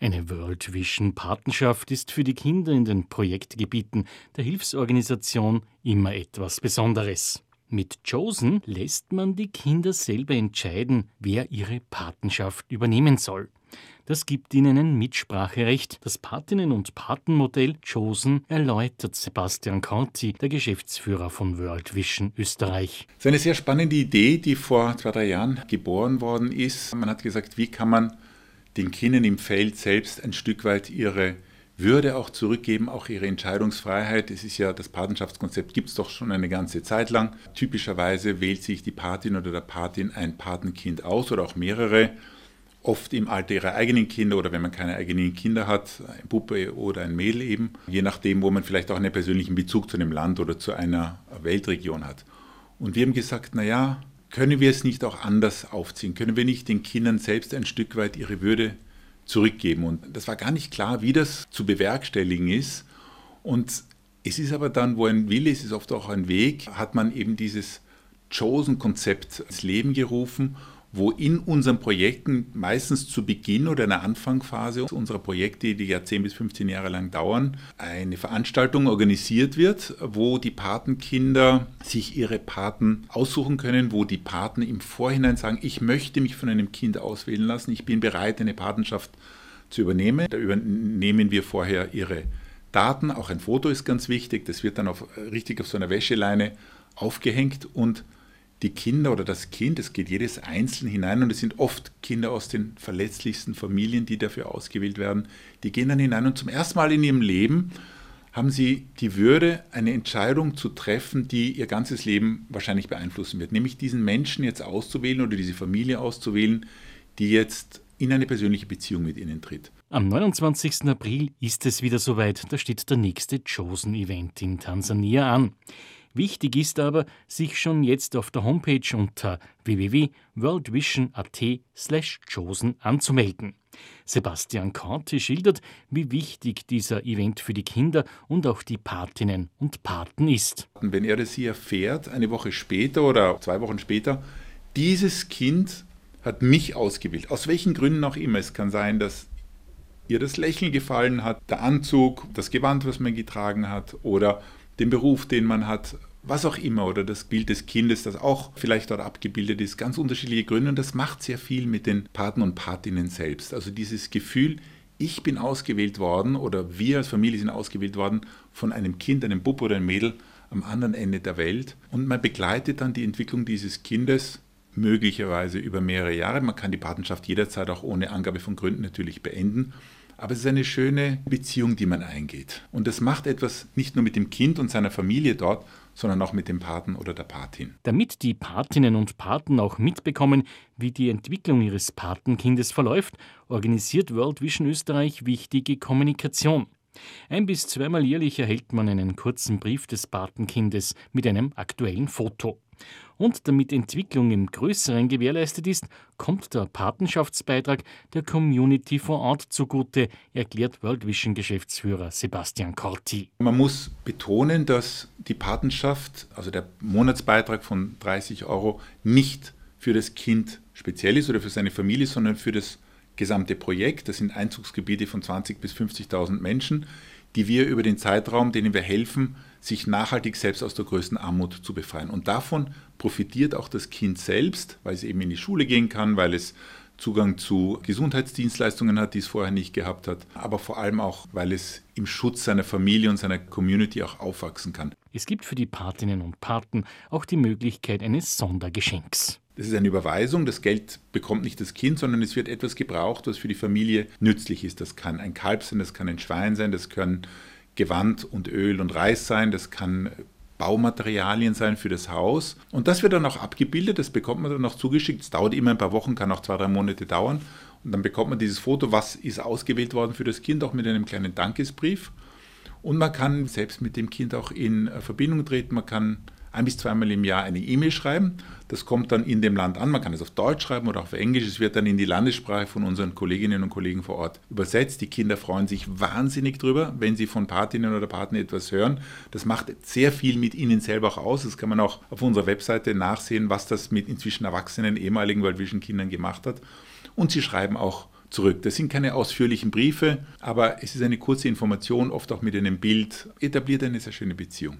Eine World Vision Patenschaft ist für die Kinder in den Projektgebieten der Hilfsorganisation immer etwas Besonderes. Mit Chosen lässt man die Kinder selber entscheiden, wer ihre Patenschaft übernehmen soll. Das gibt ihnen ein Mitspracherecht. Das Patinnen- und Patenmodell Chosen erläutert Sebastian Conti, der Geschäftsführer von World Vision Österreich. Das ist eine sehr spannende Idee, die vor zwei, drei Jahren geboren worden ist. Man hat gesagt, wie kann man den Kindern im Feld selbst ein Stück weit ihre würde auch zurückgeben, auch ihre Entscheidungsfreiheit. Es ist ja, das Patenschaftskonzept gibt es doch schon eine ganze Zeit lang. Typischerweise wählt sich die Patin oder der Patin ein Patenkind aus oder auch mehrere, oft im Alter ihrer eigenen Kinder oder wenn man keine eigenen Kinder hat, ein Puppe oder ein Mädel eben, je nachdem, wo man vielleicht auch einen persönlichen Bezug zu einem Land oder zu einer Weltregion hat. Und wir haben gesagt, naja, können wir es nicht auch anders aufziehen? Können wir nicht den Kindern selbst ein Stück weit ihre Würde zurückgeben? Und das war gar nicht klar, wie das zu bewerkstelligen ist. Und es ist aber dann, wo ein Wille ist, ist oft auch ein Weg, hat man eben dieses Chosen-Konzept ins Leben gerufen wo in unseren Projekten meistens zu Beginn oder in der Anfangsphase unserer Projekte, die ja 10 bis 15 Jahre lang dauern, eine Veranstaltung organisiert wird, wo die Patenkinder sich ihre Paten aussuchen können, wo die Paten im Vorhinein sagen, ich möchte mich von einem Kind auswählen lassen, ich bin bereit, eine Patenschaft zu übernehmen. Da übernehmen wir vorher ihre Daten, auch ein Foto ist ganz wichtig, das wird dann auf, richtig auf so einer Wäscheleine aufgehängt und die Kinder oder das Kind, es geht jedes einzeln hinein und es sind oft Kinder aus den verletzlichsten Familien, die dafür ausgewählt werden, die gehen dann hinein und zum ersten Mal in ihrem Leben haben sie die Würde, eine Entscheidung zu treffen, die ihr ganzes Leben wahrscheinlich beeinflussen wird, nämlich diesen Menschen jetzt auszuwählen oder diese Familie auszuwählen, die jetzt in eine persönliche Beziehung mit ihnen tritt. Am 29. April ist es wieder soweit, da steht der nächste Chosen-Event in Tansania an. Wichtig ist aber, sich schon jetzt auf der Homepage unter www.worldvision.at slash chosen anzumelden. Sebastian Korte schildert, wie wichtig dieser Event für die Kinder und auch die Patinnen und Paten ist. Wenn er das hier erfährt, eine Woche später oder zwei Wochen später, dieses Kind hat mich ausgewählt, aus welchen Gründen auch immer. Es kann sein, dass ihr das Lächeln gefallen hat, der Anzug, das Gewand, was man getragen hat oder den Beruf, den man hat, was auch immer, oder das Bild des Kindes, das auch vielleicht dort abgebildet ist, ganz unterschiedliche Gründe. Und das macht sehr viel mit den Paten und Patinnen selbst. Also dieses Gefühl, ich bin ausgewählt worden oder wir als Familie sind ausgewählt worden von einem Kind, einem Bub oder einem Mädel am anderen Ende der Welt. Und man begleitet dann die Entwicklung dieses Kindes möglicherweise über mehrere Jahre. Man kann die Patenschaft jederzeit auch ohne Angabe von Gründen natürlich beenden. Aber es ist eine schöne Beziehung, die man eingeht. Und das macht etwas nicht nur mit dem Kind und seiner Familie dort, sondern auch mit dem Paten oder der Patin. Damit die Patinnen und Paten auch mitbekommen, wie die Entwicklung ihres Patenkindes verläuft, organisiert World Vision Österreich wichtige Kommunikation. Ein bis zweimal jährlich erhält man einen kurzen Brief des Patenkindes mit einem aktuellen Foto. Und damit Entwicklung im Größeren gewährleistet ist, kommt der Patenschaftsbeitrag der Community vor Ort zugute, erklärt World Vision Geschäftsführer Sebastian Corti. Man muss betonen, dass die Patenschaft, also der Monatsbeitrag von 30 Euro, nicht für das Kind speziell ist oder für seine Familie, sondern für das gesamte Projekt. Das sind Einzugsgebiete von 20.000 bis 50.000 Menschen, die wir über den Zeitraum, denen wir helfen, sich nachhaltig selbst aus der größten Armut zu befreien. Und davon profitiert auch das Kind selbst, weil es eben in die Schule gehen kann, weil es Zugang zu Gesundheitsdienstleistungen hat, die es vorher nicht gehabt hat, aber vor allem auch, weil es im Schutz seiner Familie und seiner Community auch aufwachsen kann. Es gibt für die Patinnen und Paten auch die Möglichkeit eines Sondergeschenks. Das ist eine Überweisung, das Geld bekommt nicht das Kind, sondern es wird etwas gebraucht, was für die Familie nützlich ist. Das kann ein Kalb sein, das kann ein Schwein sein, das können Gewand und Öl und Reis sein, das kann Baumaterialien sein für das Haus. Und das wird dann auch abgebildet, das bekommt man dann auch zugeschickt. Es dauert immer ein paar Wochen, kann auch zwei, drei Monate dauern. Und dann bekommt man dieses Foto, was ist ausgewählt worden für das Kind, auch mit einem kleinen Dankesbrief. Und man kann selbst mit dem Kind auch in Verbindung treten. Man kann ein bis zweimal im Jahr eine E-Mail schreiben. Das kommt dann in dem Land an. Man kann es auf Deutsch schreiben oder auf Englisch. Es wird dann in die Landessprache von unseren Kolleginnen und Kollegen vor Ort übersetzt. Die Kinder freuen sich wahnsinnig drüber, wenn sie von Patinnen oder Paten etwas hören. Das macht sehr viel mit ihnen selber auch aus. Das kann man auch auf unserer Webseite nachsehen, was das mit inzwischen erwachsenen ehemaligen World Vision Kindern gemacht hat. Und sie schreiben auch zurück. Das sind keine ausführlichen Briefe, aber es ist eine kurze Information, oft auch mit einem Bild, etabliert eine sehr schöne Beziehung.